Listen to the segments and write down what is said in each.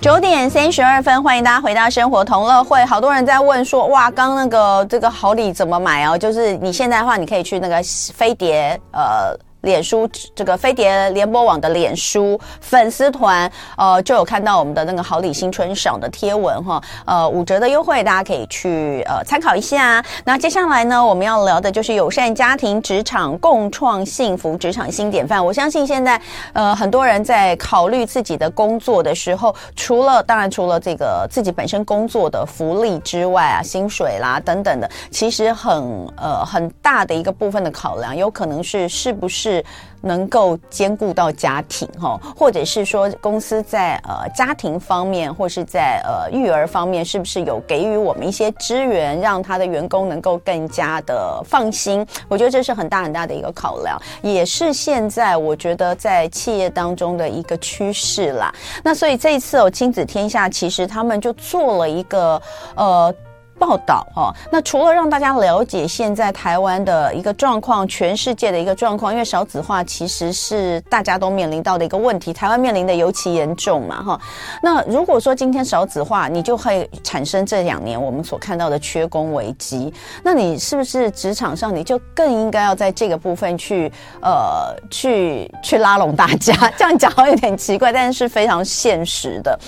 九点三十二分，欢迎大家回到生活同乐会。好多人在问说，哇，刚那个这个好礼怎么买哦？就是你现在的话，你可以去那个飞碟呃。脸书这个飞碟联播网的脸书粉丝团，呃，就有看到我们的那个好礼新春赏的贴文哈，呃，五折的优惠，大家可以去呃参考一下。那接下来呢，我们要聊的就是友善家庭职场共创幸福职场新典范。我相信现在呃很多人在考虑自己的工作的时候，除了当然除了这个自己本身工作的福利之外啊，薪水啦等等的，其实很呃很大的一个部分的考量，有可能是是不是。是能够兼顾到家庭哈，或者是说公司在呃家庭方面，或是在呃育儿方面，是不是有给予我们一些资源，让他的员工能够更加的放心？我觉得这是很大很大的一个考量，也是现在我觉得在企业当中的一个趋势啦。那所以这一次哦，亲子天下其实他们就做了一个呃。报道哈，那除了让大家了解现在台湾的一个状况，全世界的一个状况，因为少子化其实是大家都面临到的一个问题，台湾面临的尤其严重嘛哈。那如果说今天少子化，你就会产生这两年我们所看到的缺工危机，那你是不是职场上你就更应该要在这个部分去呃去去拉拢大家？这样讲好有点奇怪，但是非常现实的。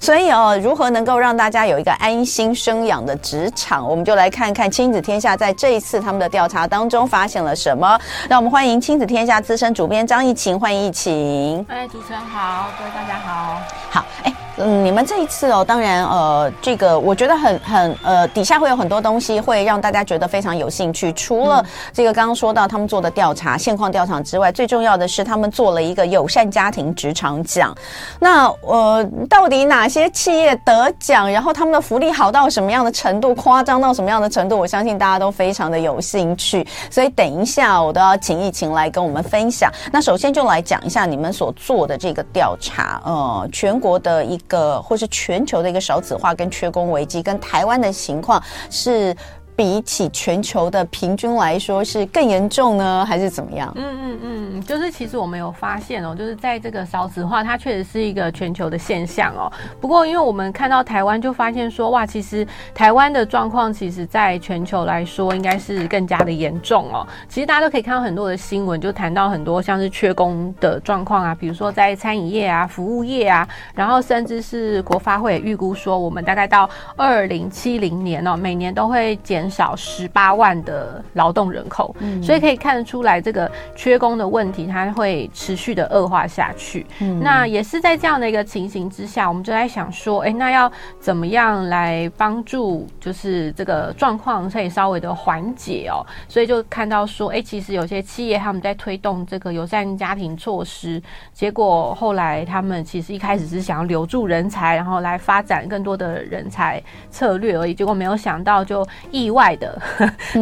所以哦，如何能够让大家有一个安心生养的职职场，我们就来看看亲子天下在这一次他们的调查当中发现了什么。让我们欢迎亲子天下资深主编张艺晴，欢迎艺晴。哎，主持人好，各位大家好。好，哎。嗯，你们这一次哦，当然，呃，这个我觉得很很呃，底下会有很多东西会让大家觉得非常有兴趣。除了这个刚刚说到他们做的调查、现况调查之外，最重要的是他们做了一个友善家庭职场奖。那呃，到底哪些企业得奖？然后他们的福利好到什么样的程度？夸张到什么样的程度？我相信大家都非常的有兴趣。所以等一下我都要请一请来跟我们分享。那首先就来讲一下你们所做的这个调查，呃，全国的一。个或是全球的一个少子化跟缺工危机，跟台湾的情况是。比起全球的平均来说，是更严重呢，还是怎么样？嗯嗯嗯，就是其实我们有发现哦，就是在这个少子化，它确实是一个全球的现象哦。不过，因为我们看到台湾，就发现说，哇，其实台湾的状况，其实在全球来说，应该是更加的严重哦。其实大家都可以看到很多的新闻，就谈到很多像是缺工的状况啊，比如说在餐饮业啊、服务业啊，然后甚至是国发会预估说，我们大概到二零七零年哦，每年都会减。少十八万的劳动人口，嗯，所以可以看得出来，这个缺工的问题它会持续的恶化下去。嗯，那也是在这样的一个情形之下，我们就在想说，哎，那要怎么样来帮助，就是这个状况可以稍微的缓解哦。所以就看到说，哎，其实有些企业他们在推动这个友善家庭措施，结果后来他们其实一开始是想要留住人才，然后来发展更多的人才策略而已，结果没有想到就意外。外的，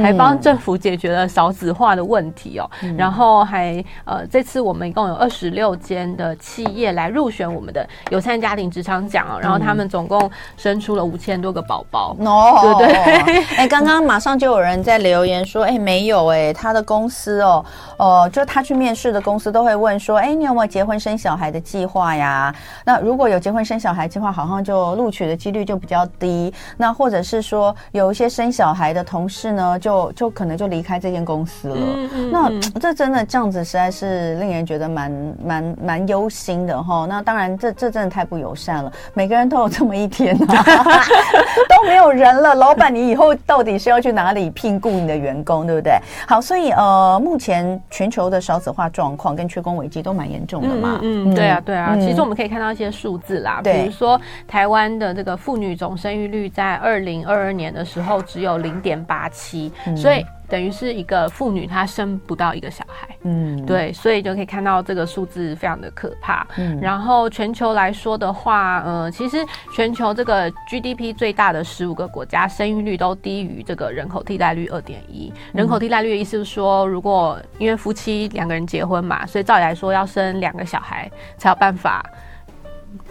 还帮政府解决了少子化的问题哦，嗯、然后还呃，这次我们一共有二十六间的企业来入选我们的友善家庭职场奖哦，然后他们总共生出了五千多个宝宝哦，对不对？哎，刚刚马上就有人在留言说，哎，没有哎，他的公司哦，哦、呃，就他去面试的公司都会问说，哎，你有没有结婚生小孩的计划呀？那如果有结婚生小孩计划，好像就录取的几率就比较低。那或者是说有一些生小孩。的同事呢，就就可能就离开这间公司了。嗯嗯、那这真的这样子，实在是令人觉得蛮蛮蛮忧心的哈。那当然这，这这真的太不友善了。每个人都有这么一天啊，都没有人了。老板，你以后到底是要去哪里聘雇你的员工，对不对？好，所以呃，目前全球的少子化状况跟缺工危机都蛮严重的嘛。嗯，嗯对啊，对啊。嗯、其实我们可以看到一些数字啦，比如说台湾的这个妇女总生育率在二零二二年的时候只有零点八七，所以等于是一个妇女她生不到一个小孩，嗯，对，所以就可以看到这个数字非常的可怕。嗯，然后全球来说的话，呃，其实全球这个 GDP 最大的十五个国家生育率都低于这个人口替代率二点一。人口替代率的意思是说，如果因为夫妻两个人结婚嘛，所以照理来说要生两个小孩才有办法。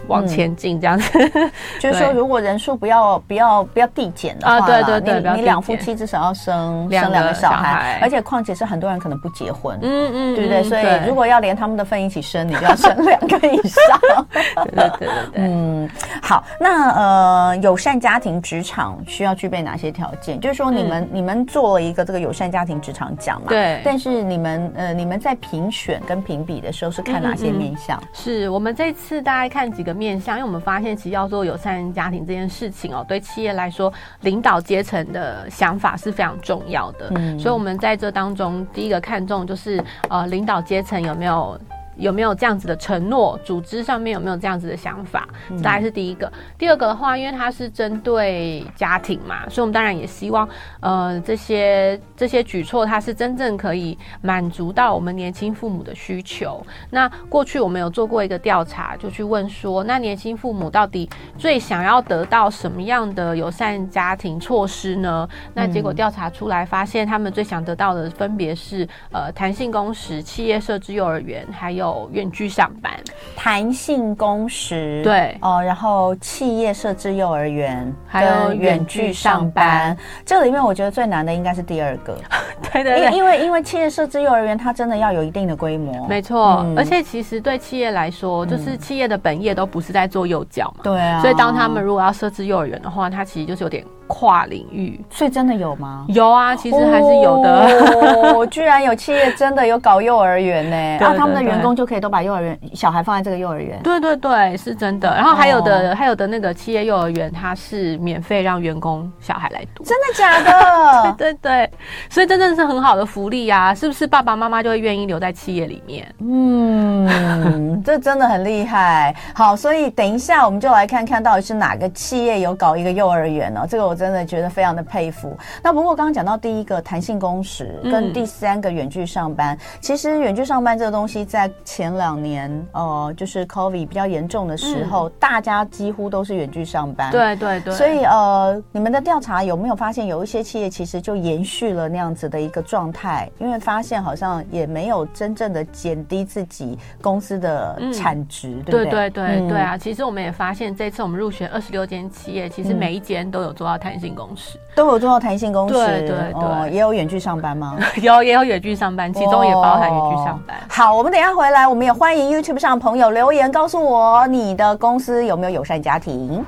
往前进这样子。嗯、就是说，如果人数不要不要不要递减的话，啊，对对对，你你两夫妻至少要生生两个小孩，而且况且是很多人可能不结婚，嗯嗯，对不对？所以如果要连他们的份一起生，你就要生两个以上。对对对对，嗯，好，那呃，友善家庭职场需要具备哪些条件？就是说，你们、嗯、你们做了一个这个友善家庭职场奖嘛？对。但是你们呃，你们在评选跟评比的时候是看哪些面向？是我们这次大概看几个面向，因为我们发现其实要做友善家庭这件事情哦，对企业来说，领导阶层的想法是非常重要的。嗯。所以我们在这当中，第一个看重就是呃，领导阶层有没有。有没有这样子的承诺？组织上面有没有这样子的想法？大概是第一个。第二个的话，因为它是针对家庭嘛，所以我们当然也希望，呃，这些这些举措它是真正可以满足到我们年轻父母的需求。那过去我们有做过一个调查，就去问说，那年轻父母到底最想要得到什么样的友善家庭措施呢？那结果调查出来发现，他们最想得到的分别是，呃，弹性工时、企业设置幼儿园，还有。远距上班，弹性工时，对哦，然后企业设置幼儿园，还有远距上班。这里面我觉得最难的应该是第二个，对对对，因为因为企业设置幼儿园，它真的要有一定的规模，没错。嗯、而且其实对企业来说，就是企业的本业都不是在做幼教嘛，对啊。所以当他们如果要设置幼儿园的话，它其实就是有点。跨领域，所以真的有吗？有啊，其实还是有的。哦，居然有企业真的有搞幼儿园呢，然后他们的员工就可以都把幼儿园小孩放在这个幼儿园。对对对，是真的。然后还有的，还有的那个企业幼儿园，它是免费让员工小孩来读。真的假的？对 对对，所以真的是很好的福利啊！是不是爸爸妈妈就会愿意留在企业里面？嗯，这真的很厉害。好，所以等一下我们就来看看到底是哪个企业有搞一个幼儿园呢？这个我。真的觉得非常的佩服。那不过刚刚讲到第一个弹性工时跟第三个远距上班，嗯、其实远距上班这个东西在前两年，呃，就是 COVID 比较严重的时候，嗯、大家几乎都是远距上班。对对对。所以呃，你们的调查有没有发现有一些企业其实就延续了那样子的一个状态？因为发现好像也没有真正的减低自己公司的产值，嗯、对不对？对对对、嗯、对啊！其实我们也发现，这次我们入选二十六间企业，其实每一间都有做到弹。性工时都有做到弹性工时，对对对，哦、也有远距上班吗？有，也有远距上班，其中也包含远距上班。好，我们等一下回来，我们也欢迎 YouTube 上的朋友留言告诉我，你的公司有没有友善家庭？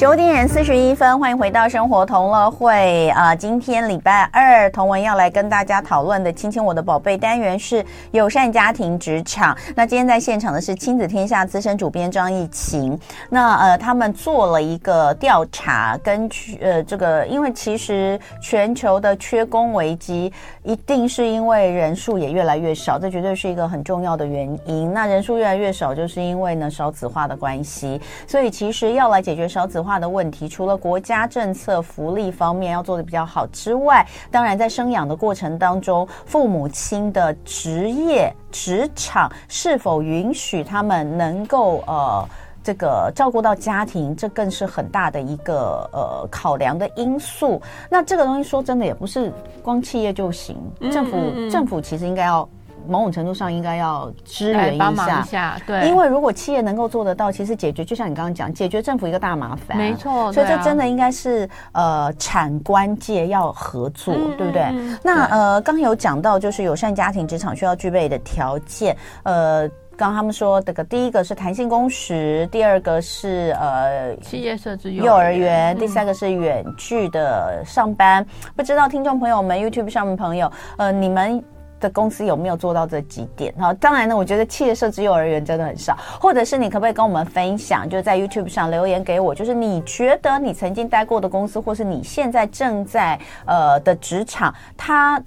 九点四十一分，欢迎回到生活同乐会啊！今天礼拜二，同文要来跟大家讨论的“亲亲我的宝贝”单元是友善家庭职场。那今天在现场的是亲子天下资深主编张艺勤。那呃，他们做了一个调查，根据呃这个，因为其实全球的缺工危机，一定是因为人数也越来越少，这绝对是一个很重要的原因。那人数越来越少，就是因为呢少子化的关系。所以其实要来解决少子化。化的问题，除了国家政策福利方面要做的比较好之外，当然在生养的过程当中，父母亲的职业职场是否允许他们能够呃这个照顾到家庭，这更是很大的一个呃考量的因素。那这个东西说真的也不是光企业就行，政府政府其实应该要。某种程度上应该要支援一下，一下，对，因为如果企业能够做得到，其实解决就像你刚刚讲，解决政府一个大麻烦，没错，所以这真的应该是、啊、呃产官界要合作，嗯、对不对？嗯、那呃刚有讲到就是友善家庭职场需要具备的条件，呃，刚刚他们说这个第一个是弹性工时，第二个是呃企业设置幼儿园，第三个是远距的上班。嗯、不知道听众朋友们，YouTube 上面朋友，呃，你们。的公司有没有做到这几点？哈，当然呢，我觉得企业设置幼儿园真的很少，或者是你可不可以跟我们分享，就在 YouTube 上留言给我，就是你觉得你曾经待过的公司，或是你现在正在呃的职场，它。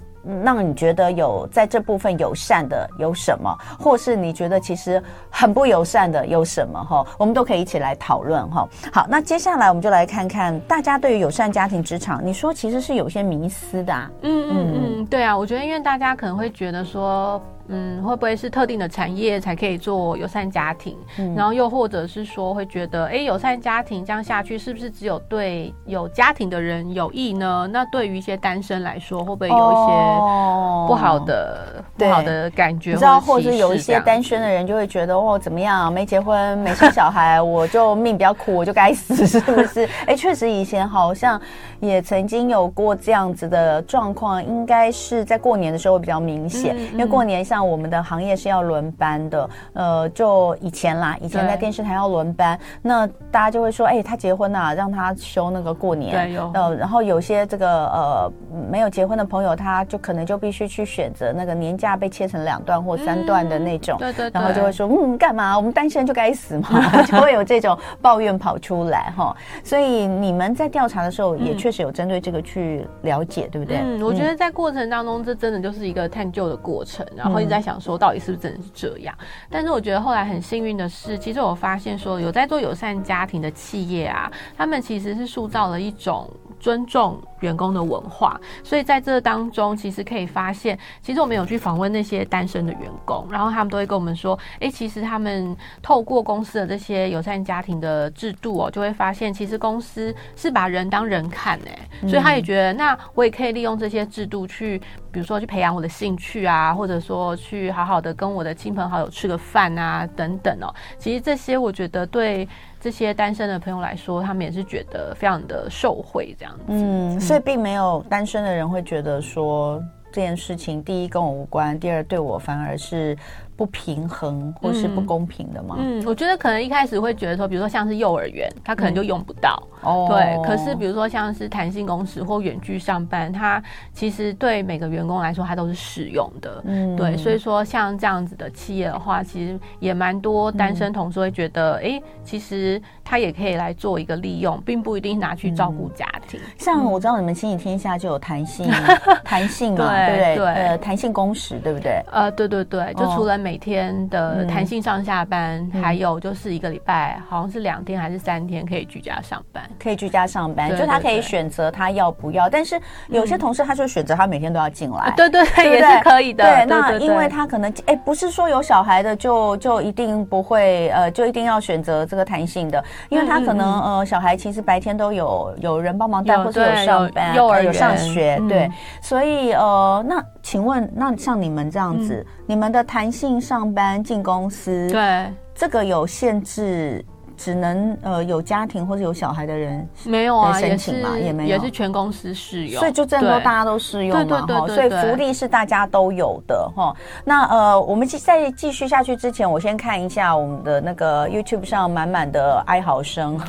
让你觉得有在这部分友善的有什么，或是你觉得其实很不友善的有什么？哈，我们都可以一起来讨论哈。好，那接下来我们就来看看大家对于友善家庭职场，你说其实是有些迷思的啊。嗯嗯嗯，对啊，我觉得因为大家可能会觉得说。嗯，会不会是特定的产业才可以做友善家庭？嗯，然后又或者是说会觉得，哎，友善家庭这样下去，是不是只有对有家庭的人有益呢？那对于一些单身来说，会不会有一些不好的不好的感觉，你知道，或者是有一些单身的人就会觉得哦，怎么样，没结婚没生小孩，我就命比较苦，我就该死，是不是？哎，确实以前好像也曾经有过这样子的状况，应该是在过年的时候比较明显，因为过年像我们的行业是要轮班的，呃，就以前啦，以前在电视台要轮班，那大家就会说，哎，他结婚了，让他休那个过年，对，呃，然后有些这个呃没有结婚的朋友，他就可能就必须去选择那个年假。被切成两段或三段的那种，嗯、对，对对，然后就会说，嗯，干嘛？我们单身就该死嘛，就会有这种抱怨跑出来哈。所以你们在调查的时候，也确实有针对这个去了解，嗯、对不对？嗯，我觉得在过程当中，这真的就是一个探究的过程，然后一直在想说，到底是不是真的是这样？嗯、但是我觉得后来很幸运的是，其实我发现说，有在做友善家庭的企业啊，他们其实是塑造了一种。尊重员工的文化，所以在这当中，其实可以发现，其实我们有去访问那些单身的员工，然后他们都会跟我们说，哎，其实他们透过公司的这些友善家庭的制度哦，就会发现，其实公司是把人当人看哎，所以他也觉得，那我也可以利用这些制度去，比如说去培养我的兴趣啊，或者说去好好的跟我的亲朋好友吃个饭啊，等等哦。其实这些我觉得对。这些单身的朋友来说，他们也是觉得非常的受惠，这样子。嗯，所以并没有单身的人会觉得说这件事情，第一跟我无关，第二对我反而是。不平衡或是不公平的吗？嗯，我觉得可能一开始会觉得说，比如说像是幼儿园，他可能就用不到。哦、嗯，对。可是比如说像是弹性工时或远距上班，它其实对每个员工来说，它都是适用的。嗯，对。所以说像这样子的企业的话，其实也蛮多单身同事会觉得，哎、嗯欸，其实他也可以来做一个利用，并不一定拿去照顾家庭。嗯、像我知道你们亲子天下就有弹性，弹性嘛，对不对？对，呃，弹性工时，对不对？呃，对对对，就除了。每天的弹性上下班，嗯、还有就是一个礼拜好像是两天还是三天可以居家上班，可以居家上班，就他可以选择他要不要。但是有些同事他就选择他每天都要进来，对对对，也是可以的。对，那因为他可能哎，不是说有小孩的就就一定不会呃，就一定要选择这个弹性的，因为他可能呃小孩其实白天都有有人帮忙带，或是有上班，幼儿有上学，对，所以呃那。请问，那像你们这样子，嗯、你们的弹性上班进公司，对这个有限制？只能呃有家庭或者有小孩的人没有啊，申请嘛，也没有，也是全公司适用，所以就这样都大家都适用嘛哈，所以福利是大家都有的哈。那呃，我们在继续下去之前，我先看一下我们的那个 YouTube 上满满的哀嚎声。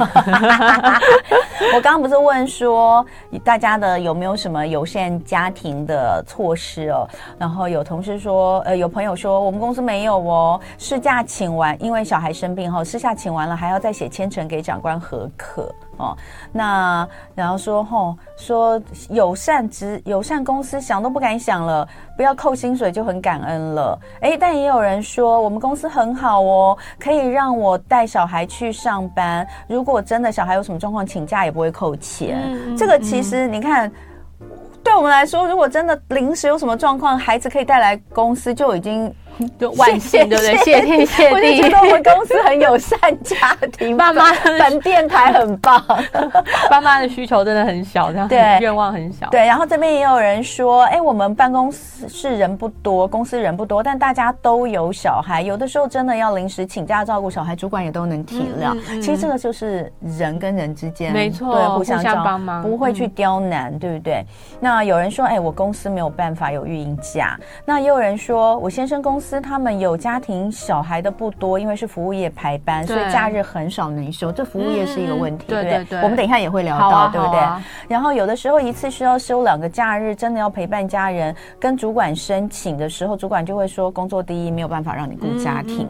我刚刚不是问说大家的有没有什么友善家庭的措施哦？然后有同事说，呃，有朋友说我们公司没有哦，事假请完，因为小孩生病后，事假请完了还要。要再写千呈给长官何可哦，那然后说吼、哦、说友善职友善公司想都不敢想了，不要扣薪水就很感恩了。哎，但也有人说我们公司很好哦，可以让我带小孩去上班，如果真的小孩有什么状况，请假也不会扣钱。嗯、这个其实你看，嗯、对我们来说，如果真的临时有什么状况，孩子可以带来公司就已经。就万幸，对不对？谢天谢地。我就觉得我们公司很友善家庭，爸妈本电台很棒，爸妈的需求真的很小，这样对愿望很小。对，然后这边也有人说，哎，我们办公室人不多，公司人不多，但大家都有小孩，有的时候真的要临时请假照顾小孩，主管也都能体谅。其实这个就是人跟人之间，没错，对，互相帮忙，不会去刁难，对不对？那有人说，哎，我公司没有办法有育婴假，那也有人说我先生公司。司他们有家庭小孩的不多，因为是服务业排班，所以假日很少能休。这服务业是一个问题，对不对？我们等一下也会聊到，对不对？然后有的时候一次需要休两个假日，真的要陪伴家人，跟主管申请的时候，主管就会说工作第一，没有办法让你顾家庭。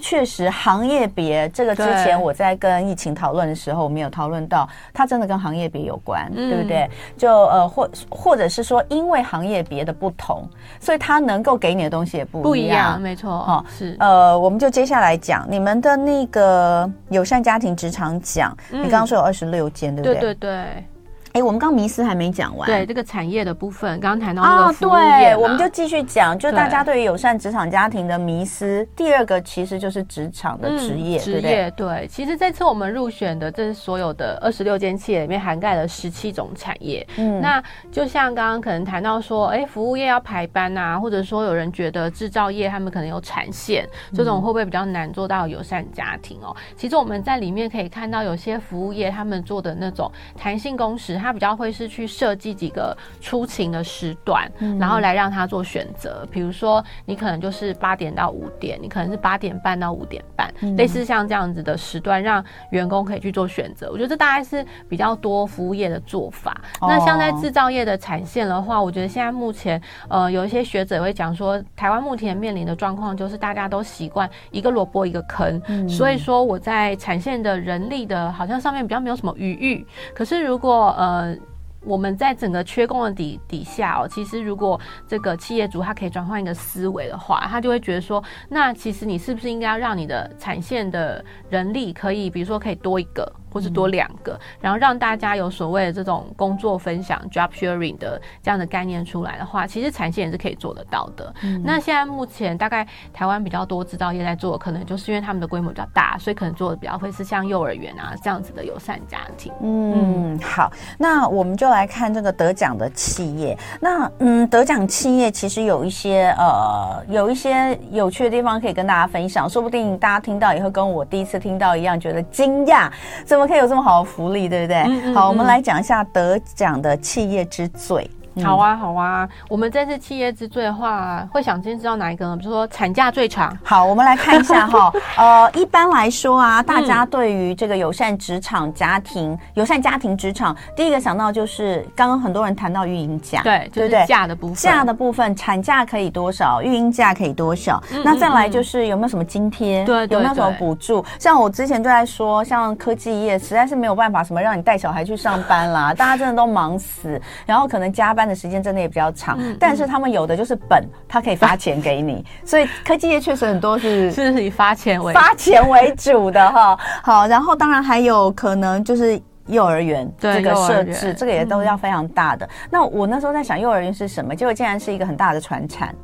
确实，行业别这个之前我在跟疫情讨论的时候，我们有讨论到，它真的跟行业别有关，对不对？就呃或或者是说，因为行业别的不同，所以它能够给你的东西也不一样。呀，没错，哦，是，呃，我们就接下来讲你们的那个友善家庭职场奖，嗯、你刚刚说有二十六间，对不对？对对对。哎，我们刚迷思还没讲完。对这个产业的部分，刚刚谈到那个对，我们就继续讲。就大家对于友善职场家庭的迷思，第二个其实就是职场的职业，职业。对，对，其实这次我们入选的这是所有的二十六间企业里面涵盖了十七种产业。嗯，那就像刚刚可能谈到说，哎，服务业要排班啊，或者说有人觉得制造业他们可能有产线，这种会不会比较难做到友善家庭哦？其实我们在里面可以看到，有些服务业他们做的那种弹性工时。他比较会是去设计几个出勤的时段，嗯、然后来让他做选择。比如说，你可能就是八点到五点，你可能是八点半到五点半，嗯、类似像这样子的时段，让员工可以去做选择。我觉得这大概是比较多服务业的做法。哦、那像在制造业的产线的话，我觉得现在目前呃有一些学者也会讲说，台湾目前面临的状况就是大家都习惯一个萝卜一个坑，嗯、所以说我在产线的人力的好像上面比较没有什么余裕。可是如果呃呃，我们在整个缺工的底底下哦，其实如果这个企业主他可以转换一个思维的话，他就会觉得说，那其实你是不是应该要让你的产线的人力可以，比如说可以多一个。或是多两个，然后让大家有所谓的这种工作分享 （job sharing） 的这样的概念出来的话，其实产线也是可以做得到的。嗯、那现在目前大概台湾比较多制造业在做，可能就是因为他们的规模比较大，所以可能做的比较会是像幼儿园啊这样子的友善家庭。嗯，好，那我们就来看这个得奖的企业。那嗯，得奖企业其实有一些呃有一些有趣的地方可以跟大家分享，说不定大家听到以后跟我第一次听到一样，觉得惊讶。怎么可以有这么好的福利，对不对？嗯嗯嗯，好，我们来讲一下得奖的企业之最。好啊，好啊。我们这次企业之最的话，会想先知道哪一个呢？比如说产假最长。好，我们来看一下哈。呃，一般来说啊，大家对于这个友善职场家庭、友善家庭职场，第一个想到就是刚刚很多人谈到育婴假，对，对不对？假的部分，假的部分，产假可以多少？育婴假可以多少？那再来就是有没有什么津贴？对，有没有什么补助？像我之前就在说，像科技业实在是没有办法什么让你带小孩去上班啦，大家真的都忙死，然后可能加班的时间真的也比较长，嗯、但是他们有的就是本，他可以发钱给你，所以科技业确实很多是是以发钱为发钱为主的哈。好，然后当然还有可能就是幼儿园这个设置，这个也都要非常大的。嗯、那我那时候在想，幼儿园是什么？结果竟然是一个很大的船产。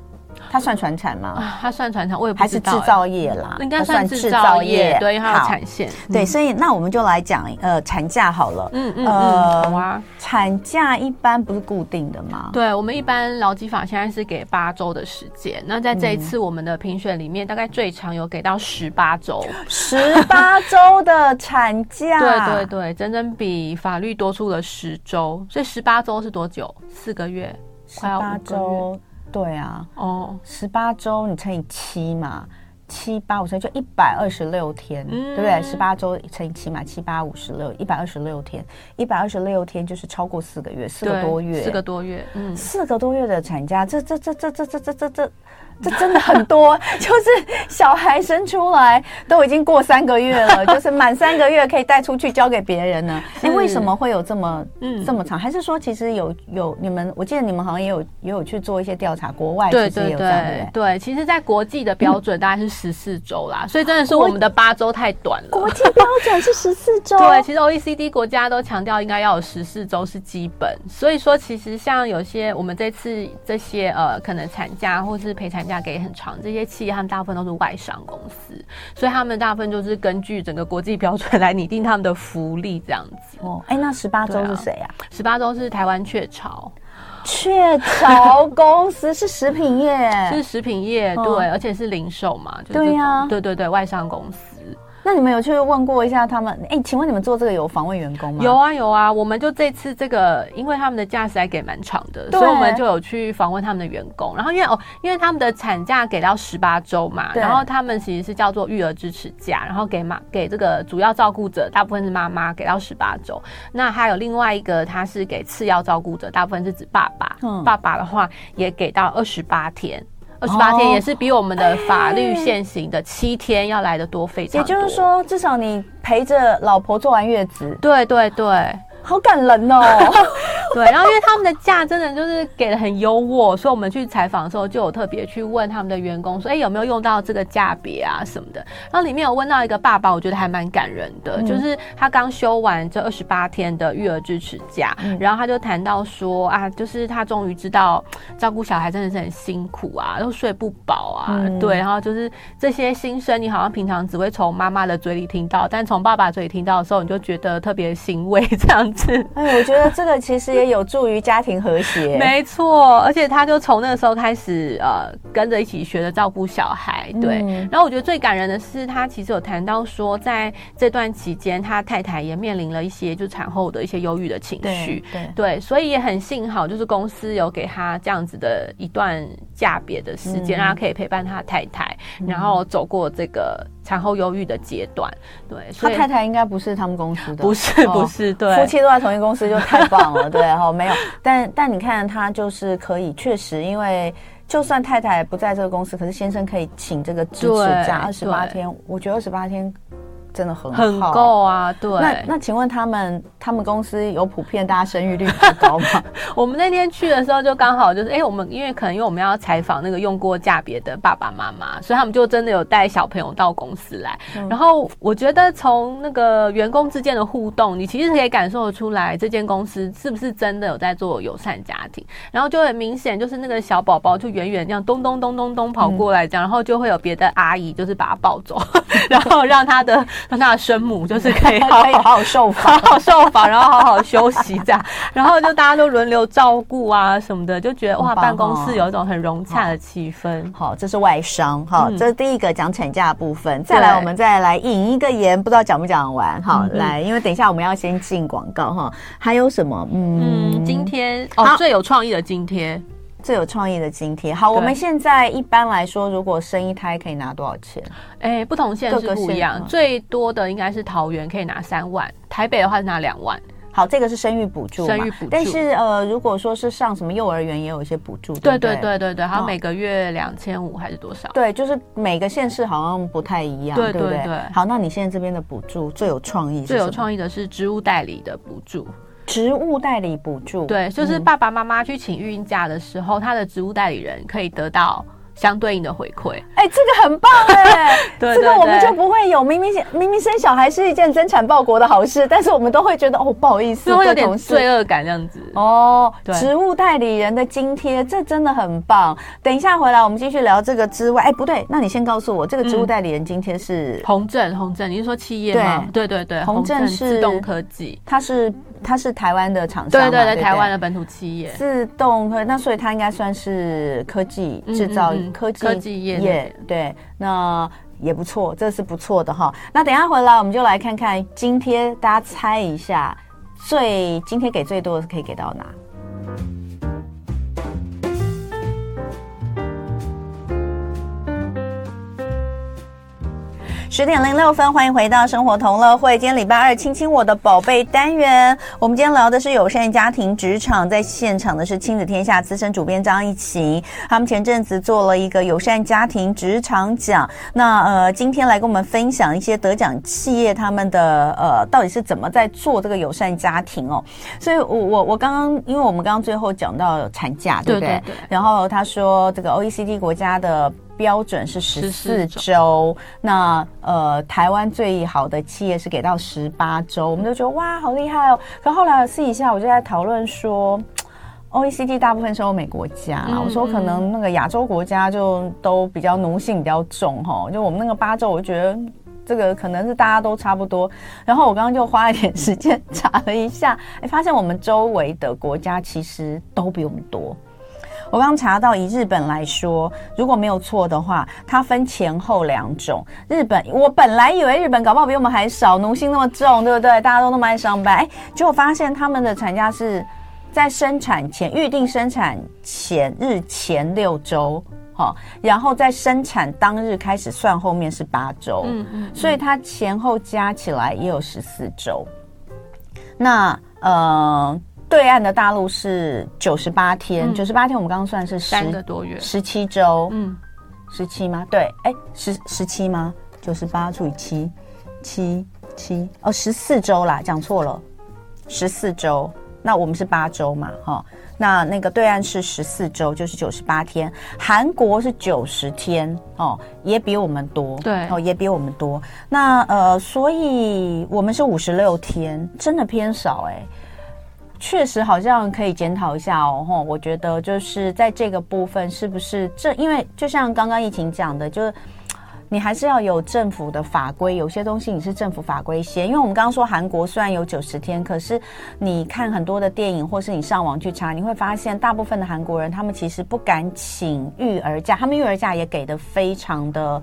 它算传产吗？啊，它算传产，我也不知道。还是制造业啦，应该算制造业，对，它有产线。对，所以那我们就来讲呃产假好了。嗯嗯嗯，好啊。产假一般不是固定的吗？对，我们一般劳基法现在是给八周的时间。那在这一次我们的评选里面，大概最长有给到十八周，十八周的产假。对对对，整整比法律多出了十周。所以十八周是多久？四个月，快要五个月。对啊，哦，十八周你乘以七嘛，七八五十就一百二十六天，嗯、对不对？十八周乘以七嘛，七八五十六，一百二十六天，一百二十六天就是超过四个月，四个多月，四个多月，嗯，四个多月的产假，这这这这这这这这这。这真的很多，就是小孩生出来都已经过三个月了，就是满三个月可以带出去交给别人呢。哎，为什么会有这么嗯这么长？还是说其实有有你们？我记得你们好像也有也有去做一些调查，国外其实也有这样的。对，对，其实，在国际的标准大概是十四周啦，所以真的是我们的八周太短了。国际标准是十四周。对，其实 OECD 国家都强调应该要有十四周是基本。所以说，其实像有些我们这次这些呃，可能产假或是陪产。价给很长，这些企业他们大部分都是外商公司，所以他们大部分就是根据整个国际标准来拟定他们的福利这样子。哦，哎，那十八周是谁啊？十八周是台湾雀巢，雀巢公司是食品业，是食品业，对，而且是零售嘛，对呀，对对对，外商公司。那你们有去问过一下他们？哎、欸，请问你们做这个有访问员工吗？有啊有啊，我们就这次这个，因为他们的假实还给蛮长的，所以我们就有去访问他们的员工。然后因为哦，因为他们的产假给到十八周嘛，然后他们其实是叫做育儿支持假，然后给妈给这个主要照顾者，大部分是妈妈，给到十八周。那还有另外一个，他是给次要照顾者，大部分是指爸爸。嗯，爸爸的话也给到二十八天。二十八天也是比我们的法律现行的七天要来的多，非常多。也就是说，至少你陪着老婆坐完月子，对对对，好感人哦。对，然后因为他们的假真的就是给的很优渥，所以我们去采访的时候就有特别去问他们的员工说，哎，有没有用到这个价别啊什么的。然后里面有问到一个爸爸，我觉得还蛮感人的，嗯、就是他刚休完这二十八天的育儿支持假，嗯、然后他就谈到说啊，就是他终于知道照顾小孩真的是很辛苦啊，又睡不饱啊，嗯、对，然后就是这些心声，你好像平常只会从妈妈的嘴里听到，但从爸爸嘴里听到的时候，你就觉得特别欣慰这样子。哎，我觉得这个其实也有助于家庭和谐。没错，而且他就从那个时候开始，呃，跟着一起学着照顾小孩。对，嗯、然后我觉得最感人的是，他其实有谈到说，在这段期间，他太太也面临了一些就产后的一些忧郁的情绪。对，对，所以也很幸好，就是公司有给他这样子的一段假别的时间，嗯、让他可以陪伴他太太，嗯、然后走过这个。产后忧郁的阶段，对，他太太应该不是他们公司的，不是不是，对，夫妻都在同一公司就太棒了，对，哈，没有，但但你看他就是可以，确实，因为就算太太不在这个公司，可是先生可以请这个支持假二十八天，我觉得二十八天。真的很好很够啊，对。那那请问他们他们公司有普遍大家生育率很高吗？我们那天去的时候就刚好就是，哎、欸，我们因为可能因为我们要采访那个用过嫁别的爸爸妈妈，所以他们就真的有带小朋友到公司来。嗯、然后我觉得从那个员工之间的互动，你其实可以感受得出来，这间公司是不是真的有在做友善家庭。然后就很明显，就是那个小宝宝就远远这样咚咚咚咚咚跑过来，这样，嗯、然后就会有别的阿姨就是把他抱走，然后让他的。让他的生母就是可以好好好 好受罚，好好受罚，然后好好休息这样，然后就大家都轮流照顾啊什么的，就觉得哇，办公室有一种很融洽的气氛。好，这是外商哈，这是第一个讲产假的部分。再来，我们再来引一个言，不知道讲不讲完？好，来，因为等一下我们要先进广告哈。还有什么？嗯，今天哦，最有创意的津贴。最有创意的津贴，好，我们现在一般来说，如果生一胎可以拿多少钱？哎、欸，不同县市不一样，最多的应该是桃园可以拿三万，台北的话是拿两万。好，这个是生育补助，生育补助。但是呃，如果说是上什么幼儿园，也有一些补助，对对对对对，还有每个月两千五还是多少？对，就是每个县市好像不太一样，对对对。好，那你现在这边的补助最有创意，最有创意的是职务代理的补助。职务代理补助，对，就是爸爸妈妈去请育婴假的时候，嗯、他的职务代理人可以得到相对应的回馈，哎、欸，这个很棒哎，对，这个我们就不会有明明明明生小孩是一件增产报国的好事，但是我们都会觉得哦，不好意思，会有点罪恶感这样子哦。对，职务代理人的津贴，这真的很棒。等一下回来我们继续聊这个之外，哎，不对，那你先告诉我，这个植物代理人津贴是红正，红正，你是说企业吗？对对对，红正是自动科技，它是。它是台湾的厂商，对对对，台湾的本土企业，自动科，那所以它应该算是科技制造、科技科技业，对，那也不错，这是不错的哈。那等一下回来，我们就来看看今天，大家猜一下，最今天给最多的是可以给到哪？十点零六分，欢迎回到生活同乐会。今天礼拜二，亲亲我的宝贝单元。我们今天聊的是友善家庭职场，在现场的是亲子天下资深主编张一晴。他们前阵子做了一个友善家庭职场奖，那呃，今天来跟我们分享一些得奖企业他们的呃，到底是怎么在做这个友善家庭哦。所以我，我我我刚刚，因为我们刚刚最后讲到产假，对不对？对对对。然后他说，这个 OECD 国家的。标准是十四周，那呃，台湾最好的企业是给到十八周，我们都觉得哇，好厉害哦。可后来私底下我就在讨论说，OECD 大部分是欧美国家，嗯、我说可能那个亚洲国家就都比较奴性比较重哈，就我们那个八周，我就觉得这个可能是大家都差不多。然后我刚刚就花了一点时间 查了一下，哎，发现我们周围的国家其实都比我们多。我刚查到，以日本来说，如果没有错的话，它分前后两种。日本，我本来以为日本搞不好比我们还少，奴性那么重，对不对？大家都那么爱上班，哎，结果发现他们的产假是在生产前预定生产前日前六周，好，然后在生产当日开始算，后面是八周，嗯嗯，所以它前后加起来也有十四周。那呃。对岸的大陆是九十八天，九十八天我们刚刚算是十三个多月，十七周，嗯，十七吗？对，哎，十十七吗？九十八除以七，七七哦，十四周啦，讲错了，十四周，那我们是八周嘛，哈。那那个对岸是十四周，就是九十八天。韩国是九十天哦，也比我们多，对哦，也比我们多。那呃，所以我们是五十六天，真的偏少哎。确实好像可以检讨一下哦，吼，我觉得就是在这个部分是不是这，因为就像刚刚疫情讲的，就是。你还是要有政府的法规，有些东西你是政府法规先，因为我们刚刚说韩国虽然有九十天，可是你看很多的电影，或是你上网去查，你会发现大部分的韩国人他们其实不敢请育儿假，他们育儿假也给的非常的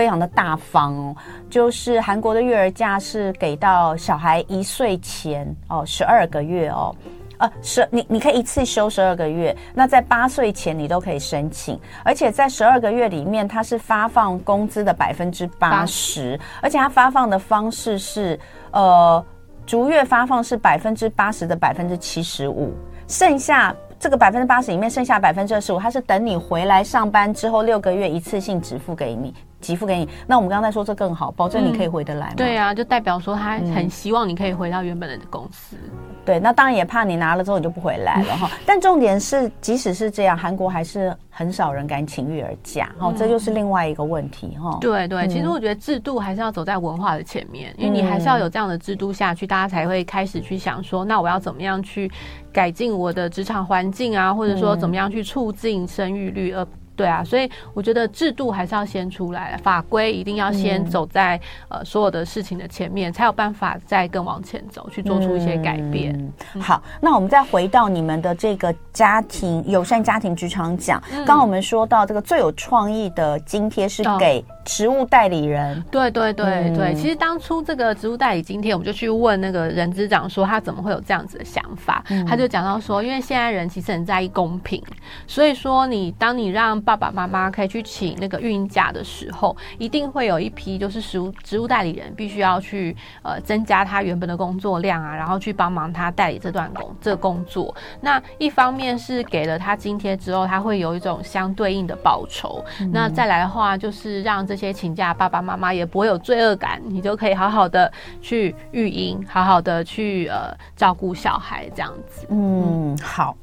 非常的大方哦，就是韩国的育儿假是给到小孩一岁前哦，十二个月哦。呃，十你你可以一次休十二个月，那在八岁前你都可以申请，而且在十二个月里面，它是发放工资的百分之八十，而且它发放的方式是，呃，逐月发放是百分之八十的百分之七十五，剩下这个百分之八十里面剩下百分之二十五，它是等你回来上班之后六个月一次性支付给你。给付给你，那我们刚才说这更好，保证你可以回得来对啊，就代表说他很希望你可以回到原本的公司。嗯、对，那当然也怕你拿了之后你就不回来了哈。嗯、但重点是，即使是这样，韩国还是很少人敢请育儿假，哈、嗯，这就是另外一个问题哈。对对，其实我觉得制度还是要走在文化的前面，嗯、因为你还是要有这样的制度下去，大家才会开始去想说，那我要怎么样去改进我的职场环境啊，或者说怎么样去促进生育率，而对啊，所以我觉得制度还是要先出来，法规一定要先走在、嗯、呃所有的事情的前面，才有办法再更往前走，去做出一些改变。嗯。嗯、好，那我们再回到你们的这个家庭友善家庭职场奖，刚刚、嗯、我们说到这个最有创意的津贴是给职务代理人。哦、对对对对，嗯、其实当初这个职务代理津贴，我们就去问那个人资长说他怎么会有这样子的想法，嗯、他就讲到说，因为现在人其实很在意公平，所以说你当你让爸爸妈妈可以去请那个孕假的时候，一定会有一批就是职务职务代理人必须要去呃增加他原本的工作量啊，然后去帮忙他代理这段工这个工作。那一方面是给了他津贴之后，他会有一种相对应的报酬。嗯、那再来的话，就是让这些请假爸爸妈妈也不会有罪恶感，你就可以好好的去育婴，好好的去呃照顾小孩这样子。嗯，好。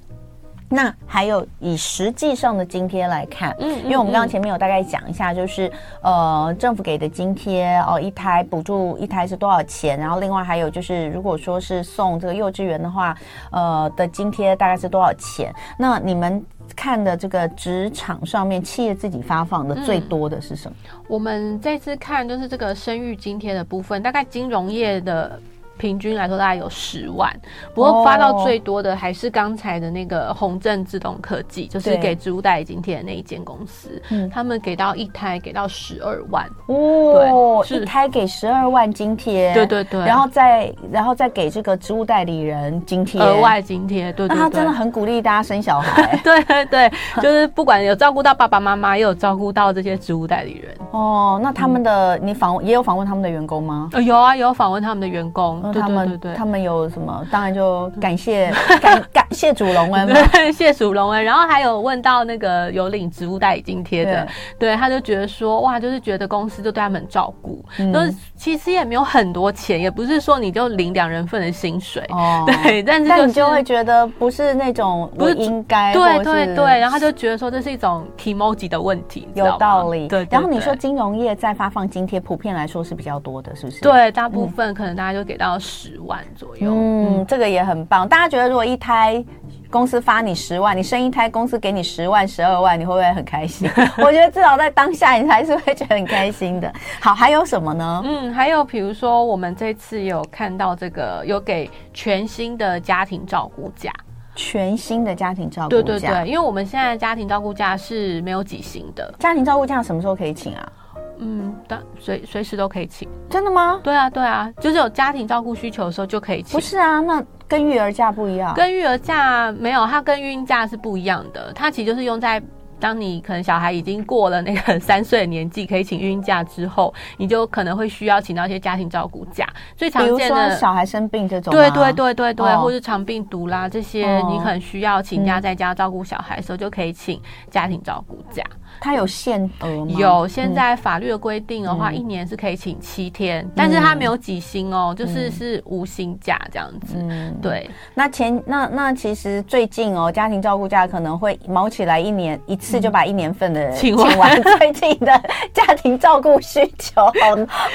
那还有以实际上的津贴来看，嗯，因为我们刚刚前面有大概讲一下，就是呃政府给的津贴哦，一胎补助一胎是多少钱，然后另外还有就是如果说是送这个幼稚园的话，呃的津贴大概是多少钱？那你们看的这个职场上面企业自己发放的最多的是什么？我们这次看就是这个生育津贴的部分，大概金融业的。平均来说大概有十万，不过发到最多的还是刚才的那个宏正自动科技，哦、就是给植物代理津贴的那一间公司，对他们给到一胎给到十二万。哦，一胎给十二万津贴，对对对，然后再然后再给这个植物代理人津贴，额外津贴，对，对对，那他真的很鼓励大家生小孩，对对对，就是不管有照顾到爸爸妈妈，也有照顾到这些植物代理人。哦。那他们的、嗯、你访问也有访问他们的员工吗？呃，有啊，有访问他们的员工。他们对对对，他们有什么？当然就感谢感感谢主隆恩，谢主隆恩。然后还有问到那个有领植物代理津贴的，对，他就觉得说哇，就是觉得公司就对他们很照顾，都其实也没有很多钱，也不是说你就领两人份的薪水哦。对，但是但你就会觉得不是那种不应该，对对对。然后他就觉得说这是一种 kimoji 的问题，有道理。对，然后你说金融业在发放津贴，普遍来说是比较多的，是不是？对，大部分可能大家就给到。十万左右，嗯，这个也很棒。大家觉得，如果一胎公司发你十万，你生一胎公司给你十万、十二万，你会不会很开心？我觉得至少在当下，你还是会觉得很开心的。好，还有什么呢？嗯，还有比如说，我们这次有看到这个有给全新的家庭照顾假，全新的家庭照顾假，对对对，因为我们现在家庭照顾假是没有几薪的。家庭照顾假什么时候可以请啊？嗯，但随随时都可以请，真的吗？对啊，对啊，就是有家庭照顾需求的时候就可以请。不是啊，那跟育儿假不一样。跟育儿假没有，它跟孕假是不一样的。它其实就是用在当你可能小孩已经过了那个三岁的年纪，可以请孕假之后，你就可能会需要请到一些家庭照顾假。最常见的小孩生病这种，对对对对对，哦、或是肠病毒啦这些，你可能需要请假在家照顾小孩的时候，就可以请家庭照顾假。他有限额吗？有，现在法律的规定的话，嗯、一年是可以请七天，嗯、但是他没有几薪哦，就是是无薪假这样子。嗯，对。那前那那其实最近哦，家庭照顾假可能会卯起来，一年一次就把一年份的请完。最近的家庭照顾需求好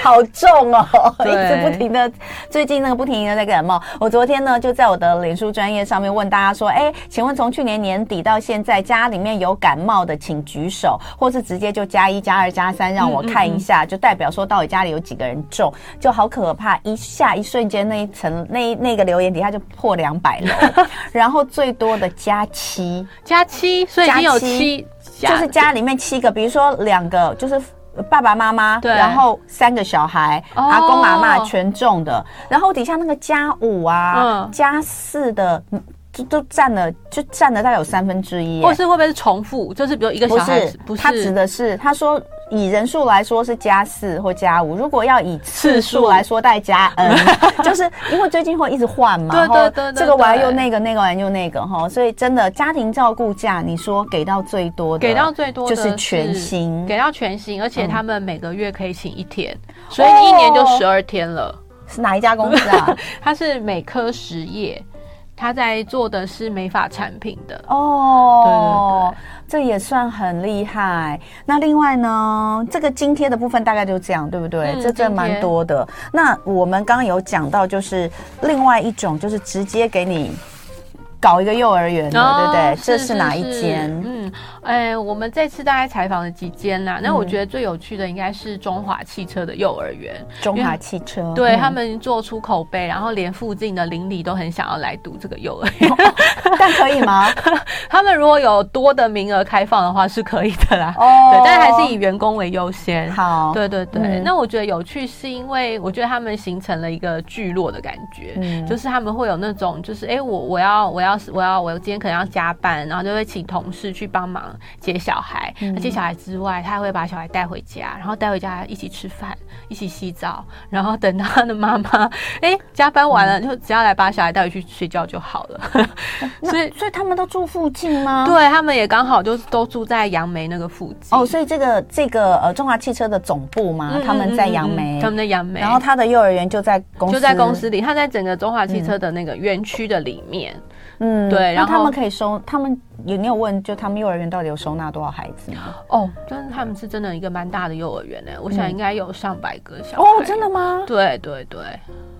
好重哦，一直不停的，最近那个不停的在感冒。我昨天呢就在我的脸书专业上面问大家说，哎，请问从去年年底到现在，家里面有感冒的请举手，或是直接就加一加二加三让我看一下，嗯嗯嗯就代表说到底家里有几个人中，就好可怕，一下一瞬间那一层那那个留言底下就破两百了，然后最多的加七加七，所以已经有七。就是家里面七个，比如说两个就是爸爸妈妈，对，然后三个小孩，哦、阿公阿嬷全中的，然后底下那个加五啊、嗯、加四的，就都占了，就占了大概有三分之一。或是会不会是重复？就是比如一个小孩，不是，不是他指的是他说。以人数来说是加四或加五，如果要以次数来说再加 n，就是因为最近会一直换嘛，对对对，这个完又那个，那个完又那个哈，所以真的家庭照顾假，你说给到最多的，给到最多就是全薪，给到全薪，而且他们每个月可以请一天，所以一年就十二天了。是哪一家公司啊？它是美科实业。他在做的是美发产品的哦，对对对，这也算很厉害。那另外呢，这个津贴的部分大概就这样，对不对？嗯、这这蛮多的。那我们刚刚有讲到，就是另外一种，就是直接给你。搞一个幼儿园的，哦、对不对？这是哪一间？嗯，哎，我们这次大概采访了几间呐、啊？嗯、那我觉得最有趣的应该是中华汽车的幼儿园。中华汽车，对、嗯、他们做出口碑，然后连附近的邻里都很想要来读这个幼儿园。哦、但可以吗？他们如果有多的名额开放的话，是可以的啦。哦，对，但还是以员工为优先。好，对对对。嗯、那我觉得有趣是因为我觉得他们形成了一个聚落的感觉，嗯，就是他们会有那种，就是哎，我我要我要。我要我今天可能要加班，然后就会请同事去帮忙接小孩。嗯、接小孩之外，他还会把小孩带回家，然后带回家一起吃饭，一起洗澡，然后等他的妈妈哎加班完了，就只要来把小孩带回去睡觉就好了。所以所以他们都住附近吗？对，他们也刚好就都住在杨梅那个附近。哦，所以这个这个呃中华汽车的总部嘛，嗯、他们在杨梅，他们在杨梅，然后他的幼儿园就在公司，就在公司里，他在整个中华汽车的那个园区的里面。嗯嗯，对，然后他们可以收他们。有你有问，就他们幼儿园到底有收纳多少孩子吗？哦，真的，他们是真的一个蛮大的幼儿园呢。我想应该有上百个小孩。哦，真的吗？对对对。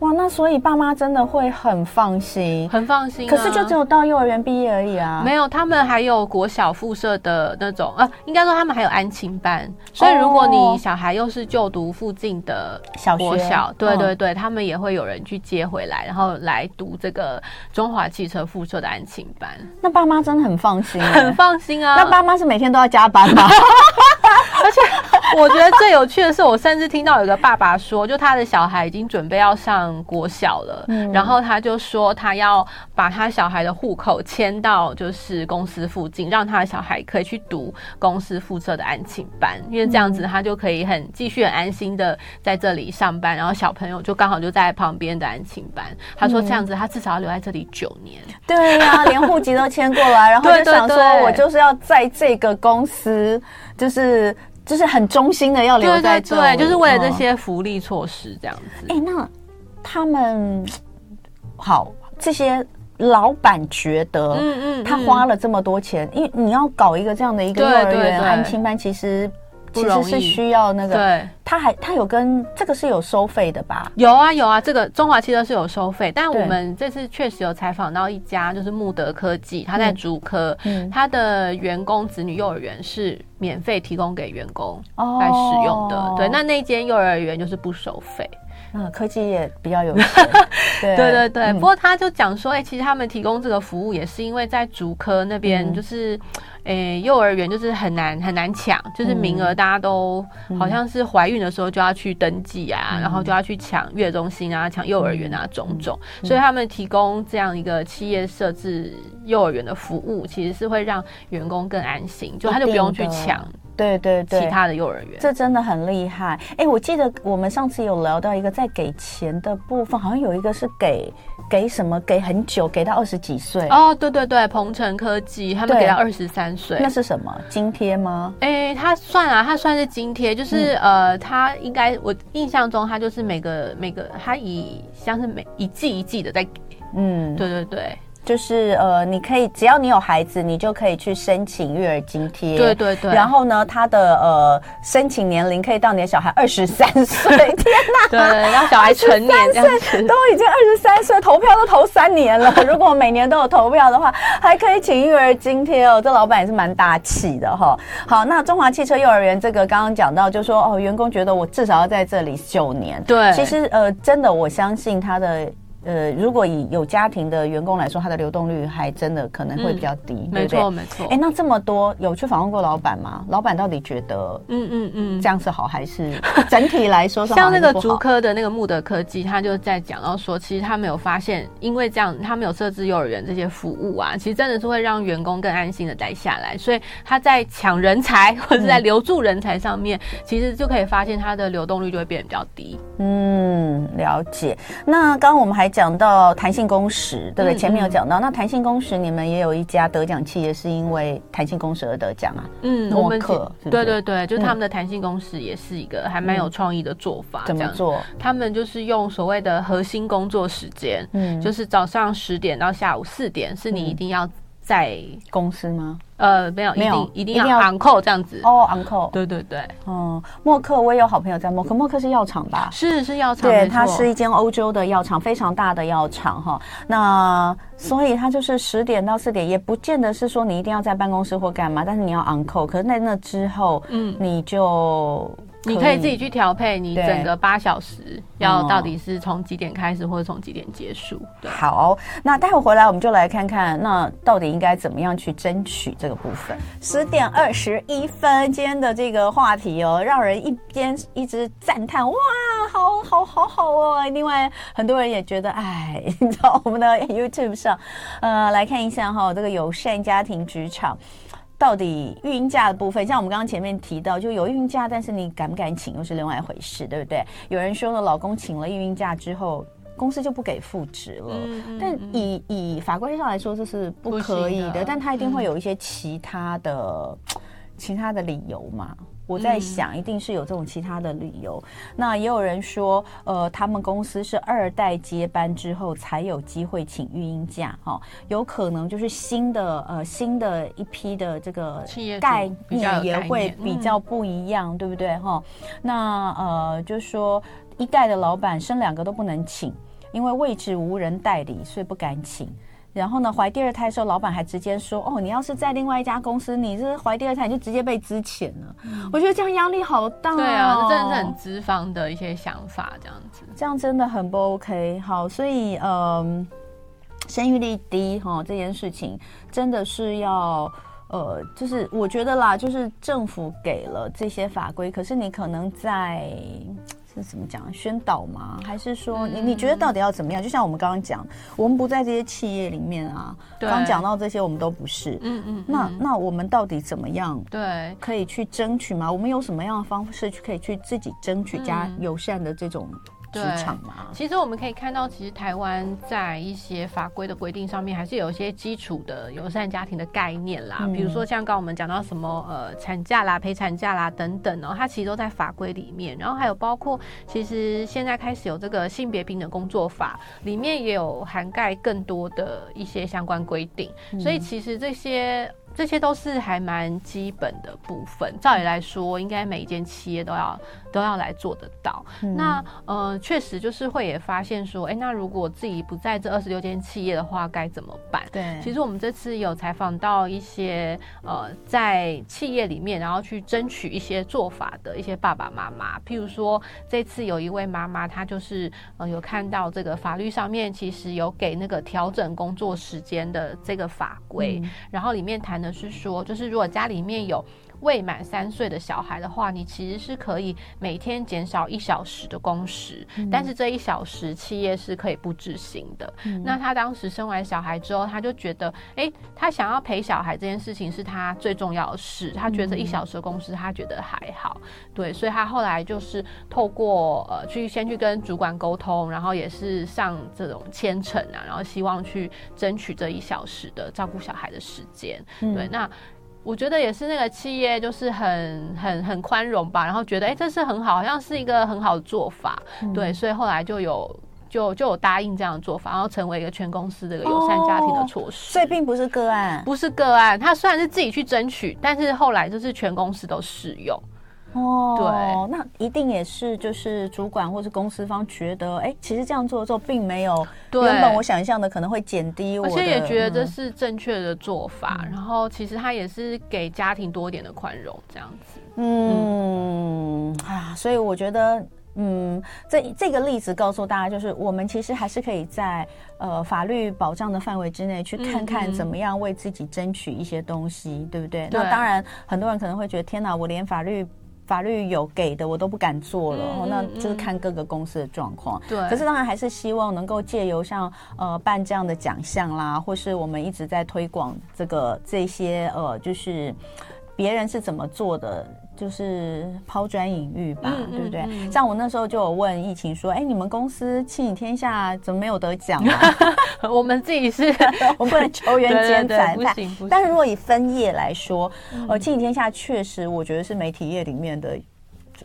哇，那所以爸妈真的会很放心，很放心。可是就只有到幼儿园毕业而已啊。没有，他们还有国小附设的那种呃，应该说他们还有安亲班。所以如果你小孩又是就读附近的小学校，对对对，他们也会有人去接回来，然后来读这个中华汽车附设的安亲班。那爸妈真的很放。放心，很放心啊！那爸妈是每天都要加班吗？而且 我觉得最有趣的是，我甚至听到有个爸爸说，就他的小孩已经准备要上国小了，嗯、然后他就说他要把他小孩的户口迁到就是公司附近，让他的小孩可以去读公司附设的安亲班，因为这样子他就可以很继续很安心的在这里上班，然后小朋友就刚好就在旁边的安亲班。他说这样子他至少要留在这里九年。对呀、啊，连户籍都迁过来，然后就想说我就是要在这个公司，就是。就是很忠心的要留在这里，对，对，就是为了这些福利措施这样子。哎、欸，那他们好，这些老板觉得，嗯嗯，他花了这么多钱，因为你要搞一个这样的一个幼儿园安亲班，其实。其实是需要那个，对，他还他有跟这个是有收费的吧？有啊有啊，这个中华汽车是有收费，但我们这次确实有采访到一家就是慕德科技，他在竹科，嗯，他的员工子女幼儿园是免费提供给员工来使用的，哦、对，那那间幼儿园就是不收费。嗯，科技也比较有 钱，对。对对不过他就讲说，哎、欸，其实他们提供这个服务也是因为在竹科那边，就是，诶、嗯欸，幼儿园就是很难很难抢，就是名额大家都好像是怀孕的时候就要去登记啊，嗯、然后就要去抢月中心啊，抢幼儿园啊，种种。嗯、所以他们提供这样一个企业设置幼儿园的服务，其实是会让员工更安心，就他就不用去抢。对对对，其他的幼儿园，这真的很厉害。哎，我记得我们上次有聊到一个在给钱的部分，好像有一个是给给什么给很久，给到二十几岁。哦，对对对，鹏程科技他们给到二十三岁，那是什么津贴吗？哎，他算啊，他算是津贴，就是、嗯、呃，他应该我印象中他就是每个每个他以像是每一季一季的在给。嗯，对对对。就是呃，你可以只要你有孩子，你就可以去申请育儿津贴。对对对。然后呢，他的呃申请年龄可以到你的小孩二十三岁。天哪！对，让小孩成年这样子。都已经二十三岁，投票都投三年了。如果每年都有投票的话，还可以请育儿津贴哦。这老板也是蛮大气的哈。好，那中华汽车幼儿园这个刚刚讲到，就说哦，员工觉得我至少要在这里九年。对。其实呃，真的我相信他的。呃，如果以有家庭的员工来说，他的流动率还真的可能会比较低，嗯、对不对？没错，没错。哎，那这么多有去访问过老板吗？老板到底觉得，嗯嗯嗯，这样是好还是整体来说是好？像那个竹科的那个木德科技，他就在讲到说，其实他没有发现，因为这样他没有设置幼儿园这些服务啊，其实真的是会让员工更安心的待下来。所以他在抢人才或者在留住人才上面，嗯、其实就可以发现他的流动率就会变得比较低。嗯，了解。那刚刚我们还。讲到弹性工时，对不对？前面有讲到，那弹性工时，你们也有一家得奖企业是因为弹性工时而得奖啊？嗯，默克，对对对，就是他们的弹性工时也是一个还蛮有创意的做法。怎么做？他们就是用所谓的核心工作时间，嗯，就是早上十点到下午四点，是你一定要在公司吗？呃，没有，没有，一定要 on call 这样子哦，on call，对对对，嗯，默克，我也有好朋友在默克，默克是药厂吧？是是药厂，对，它是一间欧洲的药厂，非常大的药厂哈。那所以它就是十点到四点，也不见得是说你一定要在办公室或干嘛，但是你要 on call。可是在那之后，嗯，你就。你可以自己去调配，你整个八小时要到底是从几点开始，或者从几点结束。对，好，那待会回来我们就来看看，那到底应该怎么样去争取这个部分。十点二十一分，今天的这个话题哦，让人一边一直赞叹，哇，好好好好哦。另外，很多人也觉得，哎，你知道我们的 YouTube 上，呃，来看一下哈，这个友善家庭职场。到底育婴假的部分，像我们刚刚前面提到，就有育婴假，但是你敢不敢请又是另外一回事，对不对？有人说呢，老公请了育婴假之后，公司就不给复职了。但以以法规上来说，这是不可以的，但他一定会有一些其他的、嗯、其他的理由嘛。我在想，一定是有这种其他的理由。嗯、那也有人说，呃，他们公司是二代接班之后才有机会请育婴假，哈、哦，有可能就是新的呃新的一批的这个概念也会比较不一样，嗯、对不对？哈、哦，那呃，就是说一代的老板生两个都不能请，因为位置无人代理，所以不敢请。然后呢，怀第二胎的时候，老板还直接说：“哦，你要是在另外一家公司，你是怀第二胎，你就直接被资遣了。嗯”我觉得这样压力好大。对啊，这真的是很资方的一些想法，这样子，这样真的很不 OK。好，所以嗯，生育率低哈、哦，这件事情真的是要呃，就是我觉得啦，就是政府给了这些法规，可是你可能在。是怎么讲？宣导吗？还是说你你觉得到底要怎么样？就像我们刚刚讲，我们不在这些企业里面啊。刚讲到这些，我们都不是。嗯嗯。那那我们到底怎么样？对。可以去争取吗？我们有什么样的方式去可以去自己争取加友善的这种？职场嘛，其实我们可以看到，其实台湾在一些法规的规定上面，还是有一些基础的友善家庭的概念啦。嗯、比如说像刚刚我们讲到什么呃产假啦、陪产假啦等等哦，它其实都在法规里面。然后还有包括，其实现在开始有这个性别平等工作法，里面也有涵盖更多的一些相关规定。嗯、所以其实这些。这些都是还蛮基本的部分，照理来说，应该每一间企业都要都要来做得到。嗯、那呃，确实就是会也发现说，哎，那如果自己不在这二十六间企业的话，该怎么办？对，其实我们这次有采访到一些呃，在企业里面，然后去争取一些做法的一些爸爸妈妈。譬如说，这次有一位妈妈，她就是呃有看到这个法律上面其实有给那个调整工作时间的这个法规，嗯、然后里面谈。是说，就是如果家里面有未满三岁的小孩的话，你其实是可以每天减少一小时的工时，嗯、但是这一小时企业是可以不执行的。嗯、那他当时生完小孩之后，他就觉得，哎、欸，他想要陪小孩这件事情是他最重要的事，他觉得一小时的工时他觉得还好，对，所以他后来就是透过呃去先去跟主管沟通，然后也是上这种签呈啊，然后希望去争取这一小时的照顾小孩的时间，嗯、对，那。我觉得也是那个企业就是很很很宽容吧，然后觉得哎、欸，这是很好，好像是一个很好的做法，嗯、对，所以后来就有就就有答应这样的做法，然后成为一个全公司的一个友善家庭的措施。哦、所以并不是个案，不是个案，他虽然是自己去争取，但是后来就是全公司都适用。哦，对，那一定也是就是主管或是公司方觉得，哎，其实这样做的时候并没有原本我想象的可能会减低我的，而且也觉得这是正确的做法。嗯、然后其实他也是给家庭多一点的宽容，这样子。嗯，嗯啊，所以我觉得，嗯，这这个例子告诉大家，就是我们其实还是可以在呃法律保障的范围之内去看看怎么样为自己争取一些东西，嗯、对不对？对。那当然，很多人可能会觉得，天哪，我连法律。法律有给的我都不敢做了，嗯、那就是看各个公司的状况。对，可是当然还是希望能够借由像呃办这样的奖项啦，或是我们一直在推广这个这些呃，就是别人是怎么做的。就是抛砖引玉吧，嗯、对不对？嗯、像我那时候就有问疫情说：“哎，你们公司亲子天下怎么没有得奖啊？” 我们自己是，我们不能球员兼裁判。但是如果以分业来说，嗯、呃，亲子天下确实，我觉得是媒体业里面的。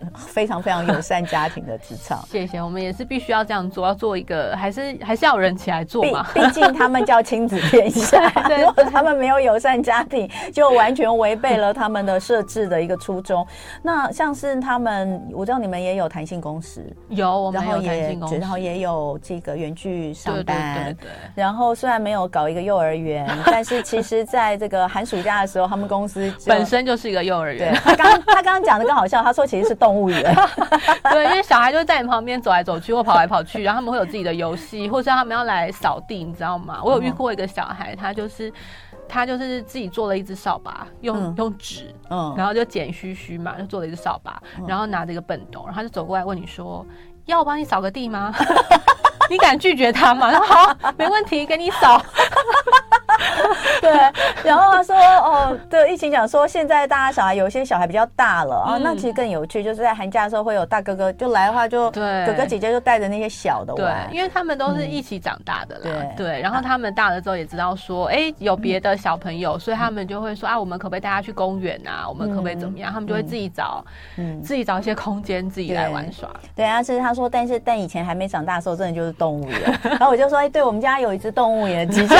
非常非常友善家庭的职场，谢谢。我们也是必须要这样做，要做一个，还是还是要有人起来做嘛。毕竟他们叫亲子天下，对，如果他们没有友善家庭，就完全违背了他们的设置的一个初衷。那像是他们，我知道你们也有弹性工时，有，我们有弹性工时，然后也有这个远距上班，对对对。然后虽然没有搞一个幼儿园，但是其实在这个寒暑假的时候，他们公司本身就是一个幼儿园。对，他刚他刚刚讲的更好笑，他说其实是动物园，对，因为小孩就在你旁边走来走去或跑来跑去，然后他们会有自己的游戏，或者他们要来扫地，你知道吗？我有遇过一个小孩，他就是他就是自己做了一只扫把，用、嗯、用纸，嗯，然后就剪须须嘛，就做了一只扫把，然后拿着一个畚斗，然后他就走过来问你说：“要我帮你扫个地吗？” 你敢拒绝他吗？他说好，没问题，给你扫。对，然后他说哦，对，疫情讲说现在大家小孩有些小孩比较大了啊，那其实更有趣，就是在寒假的时候会有大哥哥就来的话，就对哥哥姐姐就带着那些小的玩，对，因为他们都是一起长大的啦，对，然后他们大了之后也知道说，哎，有别的小朋友，所以他们就会说啊，我们可不可以带他去公园啊？我们可不可以怎么样？他们就会自己找，嗯，自己找一些空间自己来玩耍。对啊，是他说，但是但以前还没长大的时候，真的就是动物园。然后我就说，哎，对我们家有一只动物园的机器。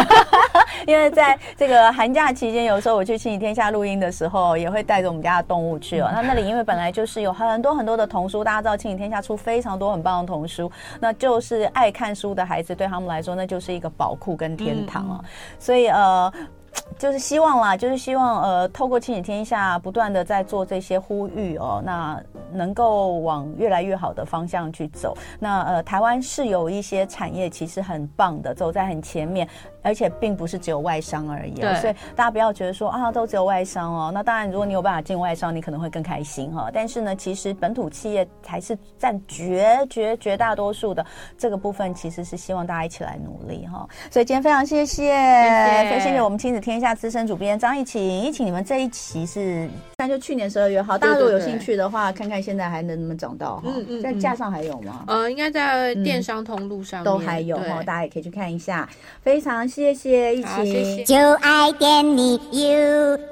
因为在这个寒假期间，有时候我去亲子天下录音的时候，也会带着我们家的动物去哦。那那里因为本来就是有很多很多的童书，大家知道亲子天下出非常多很棒的童书，那就是爱看书的孩子对他们来说，那就是一个宝库跟天堂哦。所以呃。就是希望啦，就是希望呃，透过亲子天下不断的在做这些呼吁哦，那能够往越来越好的方向去走。那呃，台湾是有一些产业其实很棒的，走在很前面，而且并不是只有外商而已。对，所以大家不要觉得说啊，都只有外商哦。那当然，如果你有办法进外商，你可能会更开心哈。但是呢，其实本土企业才是占绝绝绝大多数的这个部分，其实是希望大家一起来努力哈。所以今天非常谢谢，谢谢，谢谢我们亲子天下资深主编张一晴，一晴，你们这一期是那就去年十二月号，大家如果有兴趣的话，看看现在还能不能找到哈？嗯嗯，在架上还有吗？呃，应该在电商通路上都还有哈，大家也可以去看一下。非常谢谢一晴，就爱点你 UFO。